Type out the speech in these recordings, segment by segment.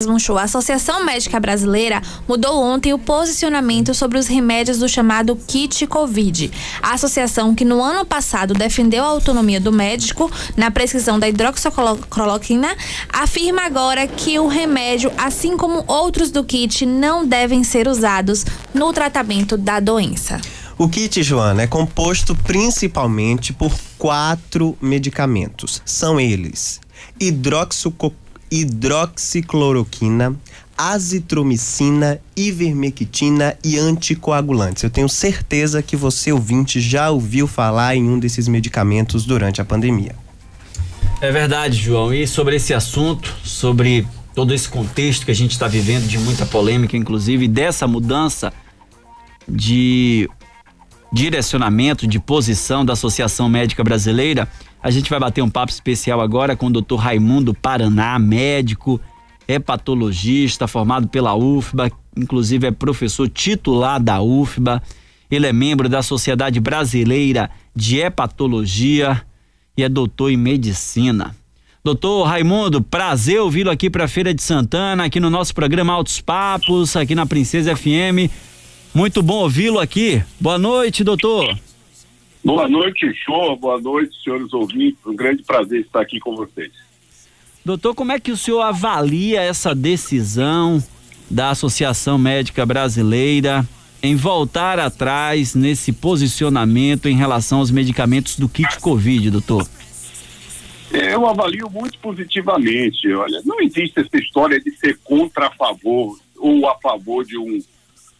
A Associação Médica Brasileira mudou ontem o posicionamento sobre os remédios do chamado kit Covid. A associação, que no ano passado defendeu a autonomia do médico na prescrição da hidroxicloroquina, afirma agora que o remédio, assim como outros do kit, não devem ser usados no tratamento da doença. O kit, Joana, é composto principalmente por quatro medicamentos. São eles: hidroxicloroquina hidroxicloroquina, azitromicina, ivermectina e anticoagulantes. Eu tenho certeza que você, ouvinte, já ouviu falar em um desses medicamentos durante a pandemia. É verdade, João. E sobre esse assunto, sobre todo esse contexto que a gente está vivendo, de muita polêmica, inclusive, dessa mudança de direcionamento, de posição da Associação Médica Brasileira, a gente vai bater um papo especial agora com o Dr. Raimundo Paraná, médico, hepatologista, formado pela UFBA, inclusive é professor titular da UFBA. Ele é membro da Sociedade Brasileira de Hepatologia e é doutor em medicina. Doutor Raimundo, prazer ouvi-lo aqui para a Feira de Santana, aqui no nosso programa Altos Papos, aqui na Princesa FM. Muito bom ouvi-lo aqui. Boa noite, doutor. Boa noite, show. Boa noite, senhores ouvintes. Um grande prazer estar aqui com vocês. Doutor, como é que o senhor avalia essa decisão da Associação Médica Brasileira em voltar atrás nesse posicionamento em relação aos medicamentos do kit Covid, doutor? Eu avalio muito positivamente. Olha, não existe essa história de ser contra a favor ou a favor de um,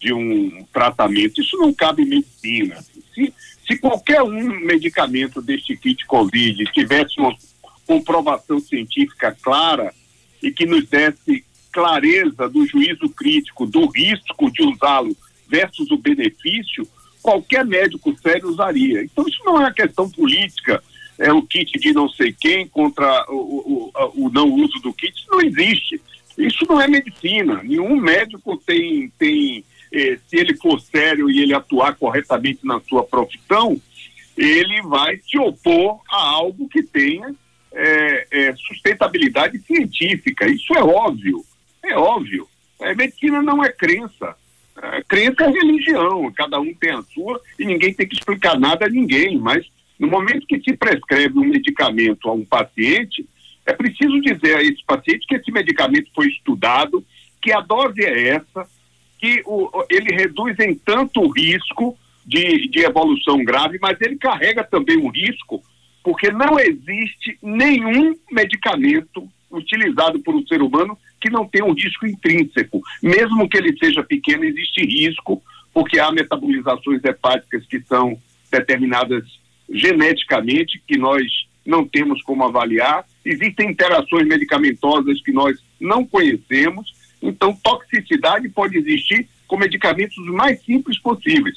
de um tratamento. Isso não cabe medicina. Se, se qualquer um medicamento deste kit Covid tivesse uma comprovação científica clara e que nos desse clareza do juízo crítico do risco de usá-lo versus o benefício, qualquer médico sério usaria. Então isso não é uma questão política, é o kit de não sei quem contra o, o, o não uso do kit, isso não existe. Isso não é medicina. Nenhum médico tem, tem eh, se ele for sério e ele atuar corretamente na sua profissão, ele vai se opor a algo que tenha é, é, sustentabilidade científica. Isso é óbvio, é óbvio. A medicina não é crença. Crença é religião, cada um tem a sua e ninguém tem que explicar nada a ninguém. Mas no momento que se prescreve um medicamento a um paciente, é preciso dizer a esse paciente que esse medicamento foi estudado, que a dose é essa, que o, ele reduz em tanto o risco de, de evolução grave, mas ele carrega também um risco, porque não existe nenhum medicamento utilizado por um ser humano que não tenha um risco intrínseco. Mesmo que ele seja pequeno, existe risco, porque há metabolizações hepáticas que são determinadas geneticamente, que nós não temos como avaliar. Existem interações medicamentosas que nós não conhecemos então, toxicidade pode existir com medicamentos os mais simples possíveis.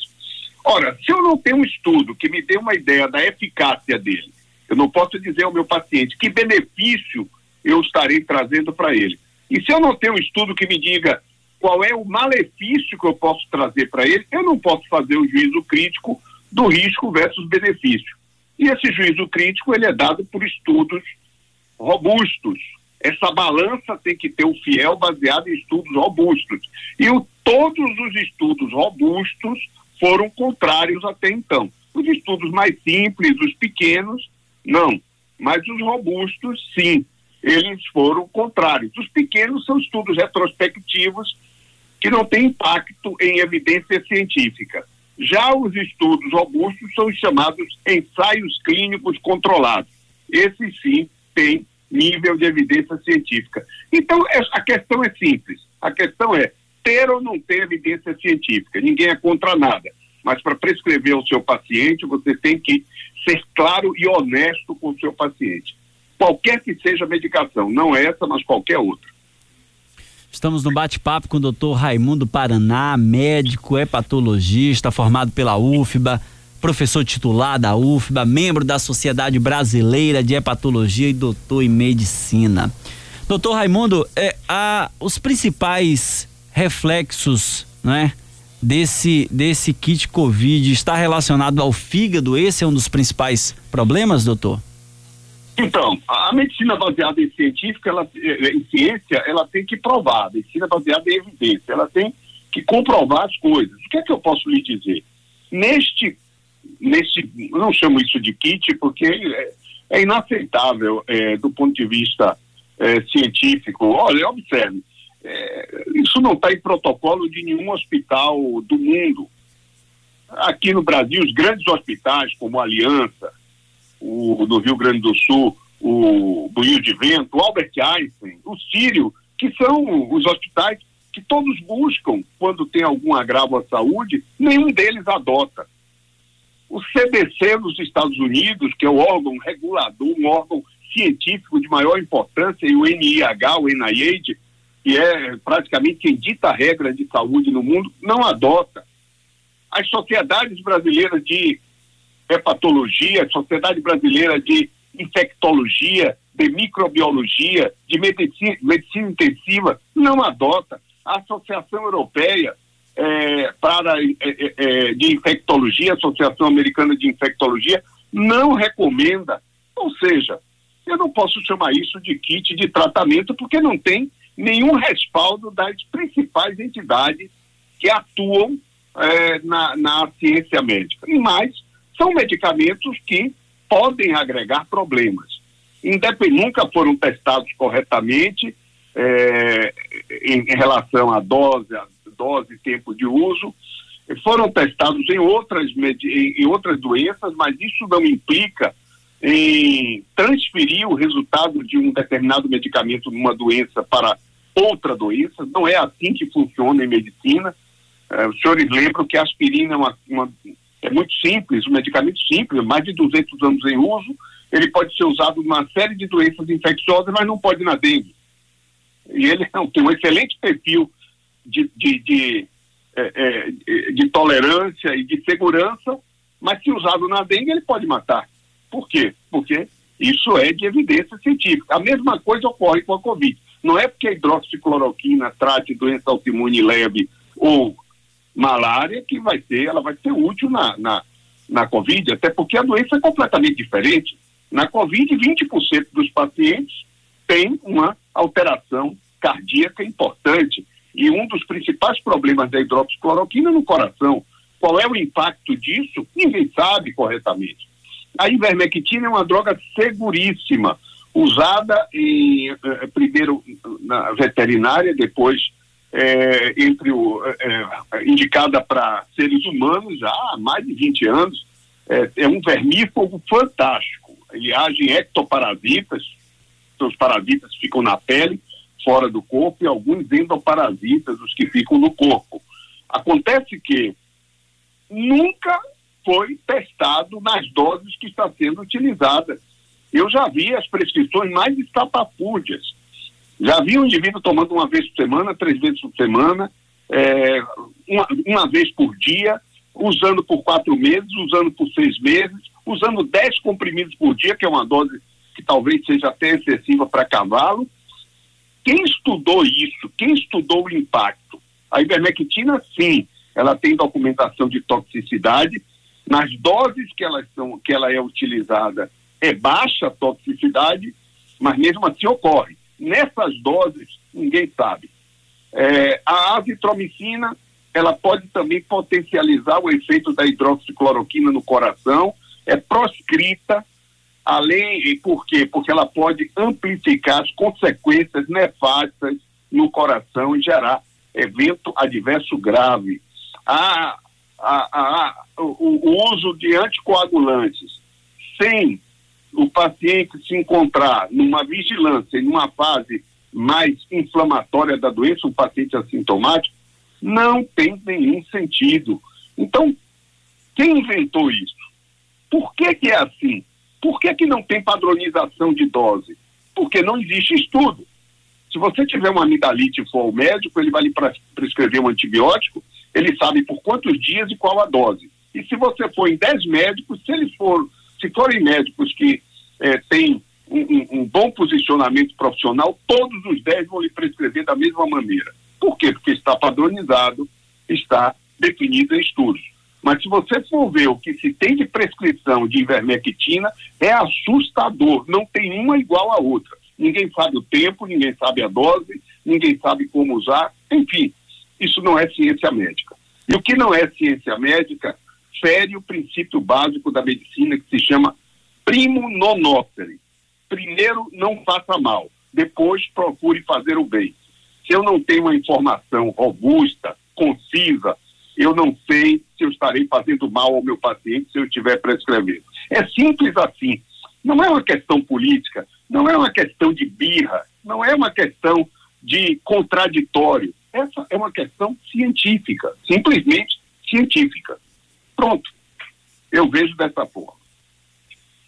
Ora, se eu não tenho um estudo que me dê uma ideia da eficácia dele, eu não posso dizer ao meu paciente que benefício eu estarei trazendo para ele. E se eu não tenho um estudo que me diga qual é o malefício que eu posso trazer para ele, eu não posso fazer o juízo crítico do risco versus benefício. E esse juízo crítico ele é dado por estudos robustos, essa balança tem que ter o fiel baseado em estudos robustos. E o, todos os estudos robustos foram contrários até então. Os estudos mais simples, os pequenos, não. Mas os robustos, sim, eles foram contrários. Os pequenos são estudos retrospectivos que não têm impacto em evidência científica. Já os estudos robustos são os chamados ensaios clínicos controlados. Esses sim têm nível de evidência científica. Então, é, a questão é simples. A questão é ter ou não ter evidência científica. Ninguém é contra nada. Mas para prescrever ao seu paciente, você tem que ser claro e honesto com o seu paciente. Qualquer que seja a medicação, não essa, mas qualquer outra. Estamos no bate-papo com o doutor Raimundo Paraná, médico, hepatologista, formado pela UFBA professor titular da UFBA, membro da Sociedade Brasileira de Hepatologia e doutor em Medicina. Doutor Raimundo, é, a, os principais reflexos né, desse, desse kit Covid está relacionado ao fígado? Esse é um dos principais problemas, doutor? Então, a medicina baseada em científica, ela, eh, em ciência, ela tem que provar. A medicina baseada em evidência, ela tem que comprovar as coisas. O que é que eu posso lhe dizer? Neste, neste não chamo isso de kit porque é, é inaceitável é, do ponto de vista é, científico. Olha, observe, isso não está em protocolo de nenhum hospital do mundo. Aqui no Brasil, os grandes hospitais, como a Aliança, o do Rio Grande do Sul, o Buio de Vento, o Albert Einstein, o Sírio, que são os hospitais que todos buscam quando tem algum agravo à saúde, nenhum deles adota. O CDC nos Estados Unidos, que é o órgão regulador, um órgão científico de maior importância, e o NIH, o NIH, que é praticamente quem dita a regra de saúde no mundo, não adota. As sociedades brasileiras de hepatologia, Sociedade Brasileira de Infectologia, de Microbiologia, de Medicina, medicina Intensiva, não adota. A Associação Europeia é, para, é, é, é, de Infectologia, Associação Americana de Infectologia, não recomenda. Ou seja, eu não posso chamar isso de kit de tratamento porque não tem nenhum respaldo das principais entidades que atuam é, na, na ciência médica. Mas são medicamentos que podem agregar problemas. Independ, nunca foram testados corretamente é, em, em, relação à dose, a dose e tempo de uso. Foram testados em outras, em, outras doenças, mas isso não implica em transferir o resultado de um determinado medicamento numa doença para outra doença. Não é assim que funciona em medicina. É, os senhores lembram que a aspirina é, uma, uma, é muito simples, um medicamento simples, mais de 200 anos em uso. Ele pode ser usado numa série de doenças infecciosas, mas não pode na dengue. E ele tem um excelente perfil de, de, de, é, é, de tolerância e de segurança, mas se usado na dengue, ele pode matar. Por quê? Porque isso é de evidência científica. A mesma coisa ocorre com a Covid. Não é porque a hidroxicloroquina trate doença autoimune leve ou malária que vai ser, ela vai ser útil na, na, na Covid, até porque a doença é completamente diferente. Na Covid, 20% dos pacientes têm uma alteração cardíaca importante. E um dos principais problemas da hidroxicloroquina no coração. Qual é o impacto disso? Ninguém sabe corretamente. A ivermectina é uma droga seguríssima, usada em, eh, primeiro na veterinária, depois é, entre o, é, indicada para seres humanos já há mais de 20 anos. É, é, um vermífugo fantástico. Ele age em ectoparasitas, seus parasitas ficam na pele, fora do corpo, e alguns endoparasitas, os que ficam no corpo. Acontece que nunca foi testado nas doses que está sendo utilizada. Eu já vi as prescrições mais estapafúrdias. Já vi um indivíduo tomando uma vez por semana, três vezes por semana, é, uma, uma vez por dia, usando por quatro meses, usando por seis meses, usando dez comprimidos por dia, que é uma dose que talvez seja até excessiva para cavalo. Quem estudou isso? Quem estudou o impacto? A ivermectina, sim, ela tem documentação de toxicidade. Nas doses que, são, que ela é utilizada, é baixa a toxicidade, mas mesmo assim ocorre. Nessas doses, ninguém sabe. É, a azitromicina, ela pode também potencializar o efeito da hidroxicloroquina no coração, é proscrita, além, por quê? Porque ela pode amplificar as consequências nefastas no coração e gerar evento adverso grave. A, a, a, o, o uso de anticoagulantes sem o paciente se encontrar numa vigilância, em uma fase mais inflamatória da doença, um paciente assintomático, não tem nenhum sentido. Então, quem inventou isso? Por que, que é assim? Por que, que não tem padronização de dose? Porque não existe estudo. Se você tiver uma amidalite e for ao médico, ele vai lhe prescrever um antibiótico, ele sabe por quantos dias e qual a dose. E se você for em 10 médicos, se eles for, se forem médicos que é, têm um, um, um, bom posicionamento profissional, todos os 10 vão lhe prescrever da mesma maneira. Por quê? Porque está padronizado, está definido em estudos. Mas se você for ver o que se tem de prescrição de ivermectina, é assustador. Não tem uma igual à outra. Ninguém sabe o tempo, ninguém sabe a dose, ninguém sabe como usar. Enfim, isso não é ciência médica. E o que não é ciência médica fere o princípio básico da medicina que se chama primo non nocere. Primeiro, não faça mal. Depois, procure fazer o bem. Se eu não tenho uma informação robusta, concisa, eu não sei se eu estarei fazendo mal ao meu paciente se eu estiver prescrevendo. É simples assim. Não é uma questão política, não é uma questão de birra, não é uma questão de contraditório. Essa é uma questão científica, simplesmente científica. Pronto. Eu vejo dessa forma.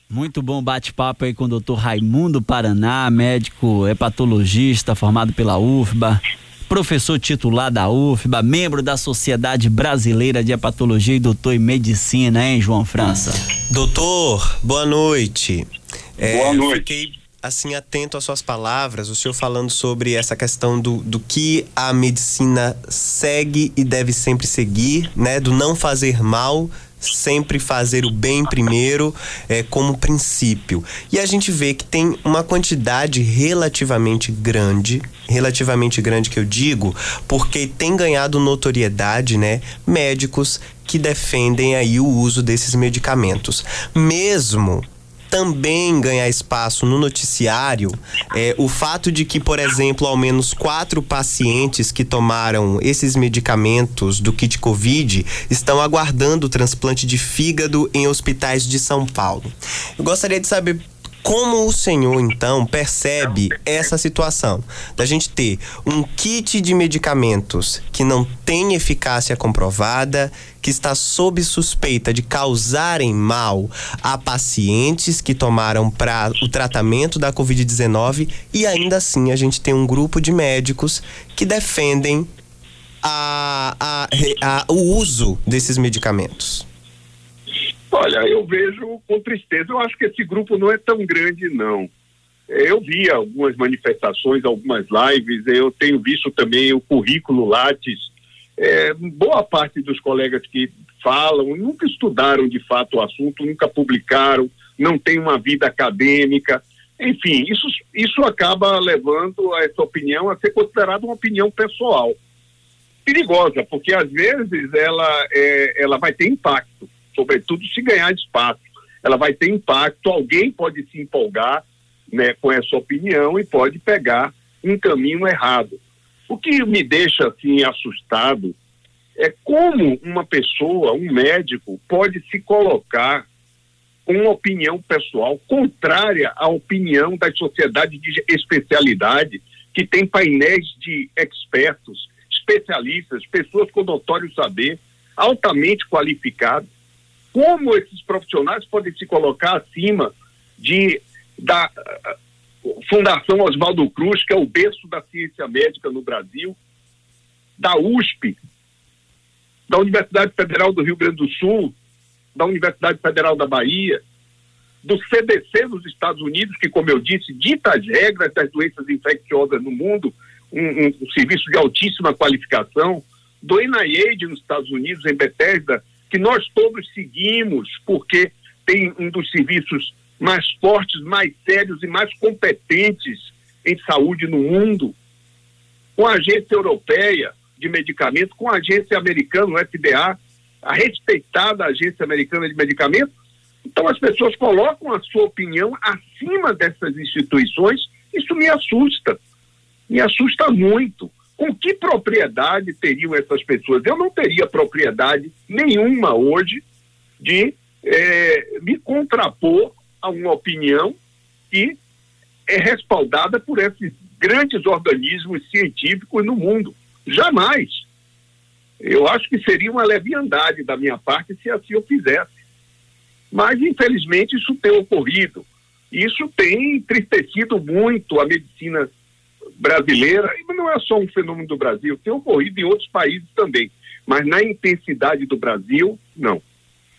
Muito bom bate-papo aí com o doutor Raimundo Paraná, médico hepatologista formado pela UFBA, professor titular da UFBA, membro da Sociedade Brasileira de Hepatologia e doutor em Medicina, hein, João França? Doutor, boa noite. É, boa noite. Fiquei assim atento às suas palavras, o senhor falando sobre essa questão do, do que a medicina segue e deve sempre seguir, né? Do não fazer mal, sempre fazer o bem primeiro é, como princípio. E a gente vê que tem uma quantidade relativamente grande, relativamente grande que eu digo, porque tem ganhado notoriedade, né? Médicos que defendem aí o uso desses medicamentos. Mesmo também ganhar espaço no noticiário é, o fato de que, por exemplo, ao menos quatro pacientes que tomaram esses medicamentos do kit Covid estão aguardando o transplante de fígado em hospitais de São Paulo. Eu gostaria de saber como o senhor, então, percebe essa situação da gente ter um kit de medicamentos que não tem eficácia comprovada, que está sob suspeita de causarem mal a pacientes que tomaram para o tratamento da Covid-19 e ainda assim a gente tem um grupo de médicos que defendem a, a, a, o uso desses medicamentos? Olha, eu vejo com tristeza. Eu acho que esse grupo não é tão grande, não. Eu vi algumas manifestações, algumas lives, eu tenho visto também o currículo Lattes. É, boa parte dos colegas que falam nunca estudaram de fato o assunto, nunca publicaram, não tem uma vida acadêmica. Enfim, isso, isso acaba levando a essa opinião a ser considerada uma opinião pessoal. Perigosa, porque às vezes ela, é, ela vai ter impacto sobretudo se ganhar espaço. Ela vai ter impacto, alguém pode se empolgar né, com essa opinião e pode pegar um caminho errado. O que me deixa assim assustado é como uma pessoa, um médico, pode se colocar com uma opinião pessoal contrária à opinião das sociedades de especialidade, que tem painéis de expertos, especialistas, pessoas com notório saber, altamente qualificados, como esses profissionais podem se colocar acima de da uh, Fundação Oswaldo Cruz, que é o berço da ciência médica no Brasil, da USP, da Universidade Federal do Rio Grande do Sul, da Universidade Federal da Bahia, do CDC nos Estados Unidos, que, como eu disse, dita as regras das doenças infecciosas no mundo, um, um, um serviço de altíssima qualificação, do NIH nos Estados Unidos, em Bethesda, que nós todos seguimos, porque tem um dos serviços mais fortes, mais sérios e mais competentes em saúde no mundo, com a agência europeia de medicamentos, com a agência americana, o FDA, a respeitada agência americana de medicamentos. Então as pessoas colocam a sua opinião acima dessas instituições, isso me assusta, me assusta muito com que propriedade teriam essas pessoas? Eu não teria propriedade nenhuma hoje de é, me contrapor a uma opinião que é respaldada por esses grandes organismos científicos no mundo. Jamais. Eu acho que seria uma leviandade da minha parte se assim eu fizesse. Mas, infelizmente, isso tem ocorrido. Isso tem entristecido muito a medicina brasileira, e não é só um fenômeno do Brasil, tem ocorrido em outros países também, mas na intensidade do Brasil, não.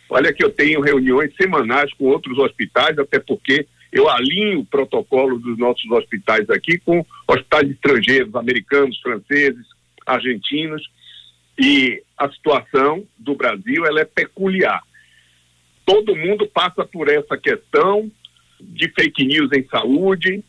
Olha que eu tenho reuniões semanais com outros hospitais, até porque eu alinho o protocolo dos nossos hospitais aqui com hospitais estrangeiros, americanos, franceses, argentinos, E a situação do Brasil ela é peculiar. Todo mundo passa por essa questão de fake news em saúde,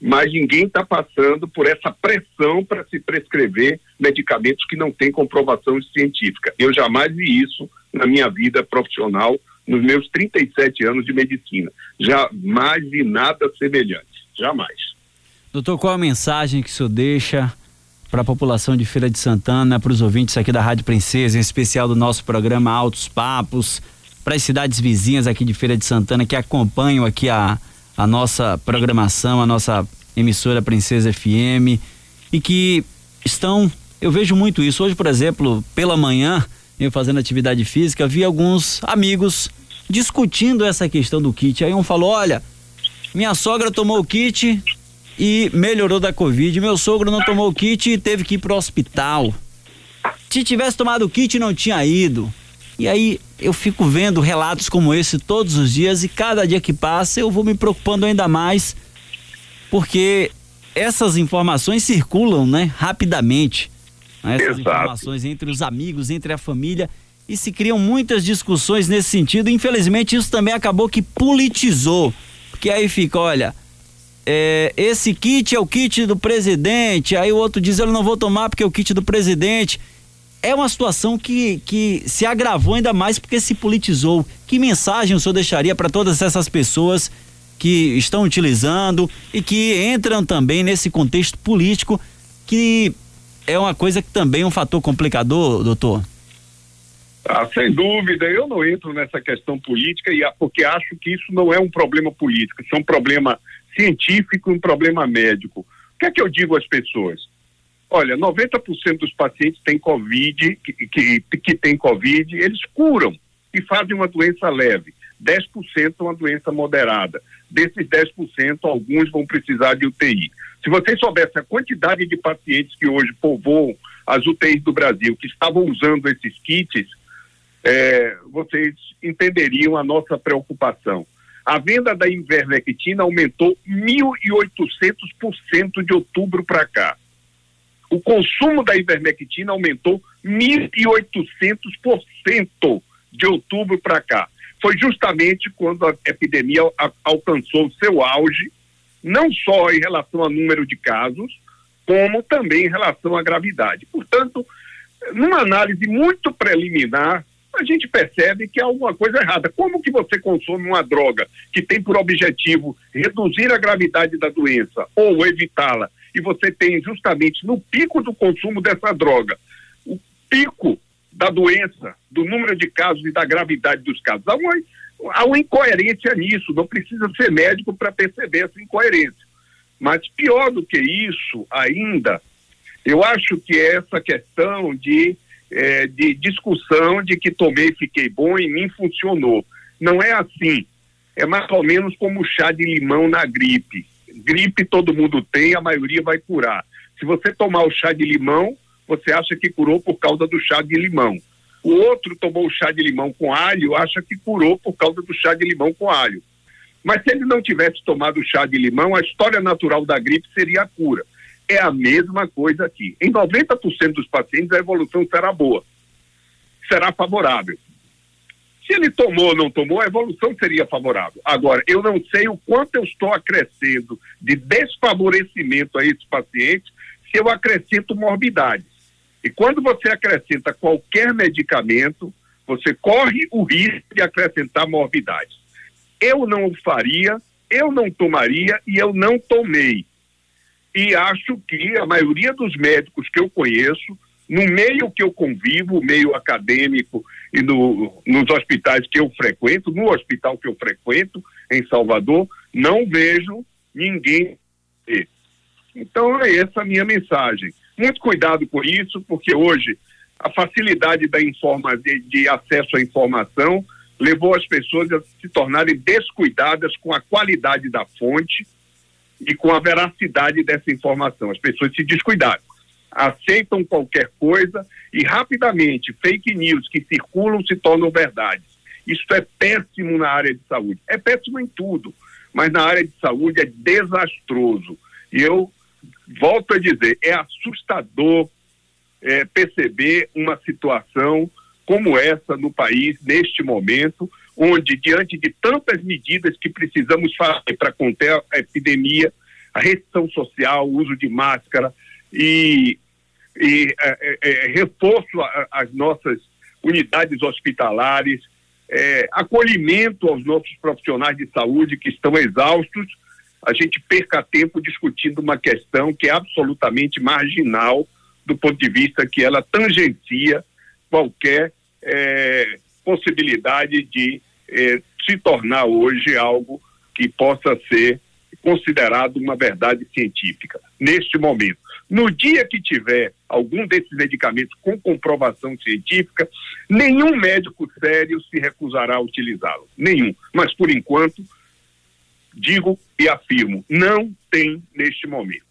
mas ninguém está passando por essa pressão para se prescrever medicamentos que não têm comprovação científica. Eu jamais vi isso na minha vida profissional, nos meus 37 anos de medicina. Jamais vi nada semelhante. Jamais. Doutor, qual a mensagem que o senhor deixa para a população de Feira de Santana, para os ouvintes aqui da Rádio Princesa, em especial do nosso programa Altos Papos, para as cidades vizinhas aqui de Feira de Santana que acompanham aqui a, a nossa programação, a nossa emissora Princesa FM e que estão, eu vejo muito isso. Hoje, por exemplo, pela manhã, eu fazendo atividade física, vi alguns amigos discutindo essa questão do kit. Aí um falou: olha, minha sogra tomou o kit e melhorou da Covid. Meu sogro não tomou o kit e teve que ir pro hospital. Se tivesse tomado o kit, não tinha ido. E aí eu fico vendo relatos como esse todos os dias e cada dia que passa eu vou me preocupando ainda mais porque essas informações circulam, né, rapidamente. Né, essas Exato. informações entre os amigos, entre a família e se criam muitas discussões nesse sentido. Infelizmente isso também acabou que politizou, porque aí fica, olha, é, esse kit é o kit do presidente, aí o outro diz eu não vou tomar porque é o kit do presidente. É uma situação que, que se agravou ainda mais porque se politizou. Que mensagem o senhor deixaria para todas essas pessoas que estão utilizando e que entram também nesse contexto político que é uma coisa que também é um fator complicador, doutor? Ah, sem dúvida, eu não entro nessa questão política e porque acho que isso não é um problema político, isso é um problema científico, um problema médico. O que é que eu digo às pessoas? Olha, 90% dos pacientes têm Covid, que, que, que têm Covid, eles curam e fazem uma doença leve. 10% uma doença moderada. Desses 10%, alguns vão precisar de UTI. Se vocês soubessem a quantidade de pacientes que hoje povoam as UTIs do Brasil, que estavam usando esses kits, é, vocês entenderiam a nossa preocupação. A venda da Ivermectina aumentou 1.800% de outubro para cá. O consumo da Ivermectina aumentou 1.800% de outubro para cá foi justamente quando a epidemia alcançou seu auge, não só em relação ao número de casos, como também em relação à gravidade. Portanto, numa análise muito preliminar, a gente percebe que há alguma coisa errada. Como que você consome uma droga que tem por objetivo reduzir a gravidade da doença ou evitá-la, e você tem justamente no pico do consumo dessa droga, o pico da doença, do número de casos e da gravidade dos casos. Há uma, há uma incoerência nisso, não precisa ser médico para perceber essa incoerência. Mas pior do que isso ainda, eu acho que é essa questão de, é, de discussão de que tomei, fiquei bom e mim funcionou. Não é assim. É mais ou menos como o chá de limão na gripe. Gripe todo mundo tem, a maioria vai curar. Se você tomar o chá de limão, você acha que curou por causa do chá de limão. O outro tomou o chá de limão com alho, acha que curou por causa do chá de limão com alho. Mas se ele não tivesse tomado o chá de limão, a história natural da gripe seria a cura. É a mesma coisa aqui. Em 90% dos pacientes, a evolução será boa, será favorável. Se ele tomou ou não tomou, a evolução seria favorável. Agora, eu não sei o quanto eu estou acrescendo de desfavorecimento a esse paciente se eu acrescento morbidades. E quando você acrescenta qualquer medicamento, você corre o risco de acrescentar morbidades. Eu não o faria, eu não tomaria e eu não tomei. E acho que a maioria dos médicos que eu conheço, no meio que eu convivo, meio acadêmico e no, nos hospitais que eu frequento, no hospital que eu frequento em Salvador, não vejo ninguém. Então é essa a minha mensagem. Muito cuidado com isso, porque hoje a facilidade da informa, de, de acesso à informação levou as pessoas a se tornarem descuidadas com a qualidade da fonte e com a veracidade dessa informação. As pessoas se descuidaram, aceitam qualquer coisa e rapidamente fake news que circulam se tornam verdades. Isso é péssimo na área de saúde. É péssimo em tudo, mas na área de saúde é desastroso. E eu volto a dizer, é assustador é, perceber uma situação como essa no país neste momento, onde diante de tantas medidas que precisamos fazer para conter a epidemia, a restrição social, o uso de máscara e, e é, é, é reforço às nossas unidades hospitalares, é, acolhimento aos nossos profissionais de saúde que estão exaustos, a gente perca tempo discutindo uma questão que é absolutamente marginal do ponto de vista que ela tangencia qualquer é, possibilidade de é, se tornar hoje algo que possa ser considerado uma verdade científica neste momento. No dia que tiver algum desses medicamentos com comprovação científica, nenhum médico sério se recusará a utilizá-lo. Nenhum. Mas, por enquanto, digo e afirmo, não tem neste momento.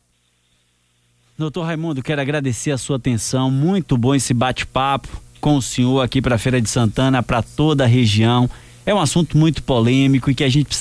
Doutor Raimundo, quero agradecer a sua atenção. Muito bom esse bate-papo com o senhor aqui para a Feira de Santana, para toda a região. É um assunto muito polêmico e que a gente precisa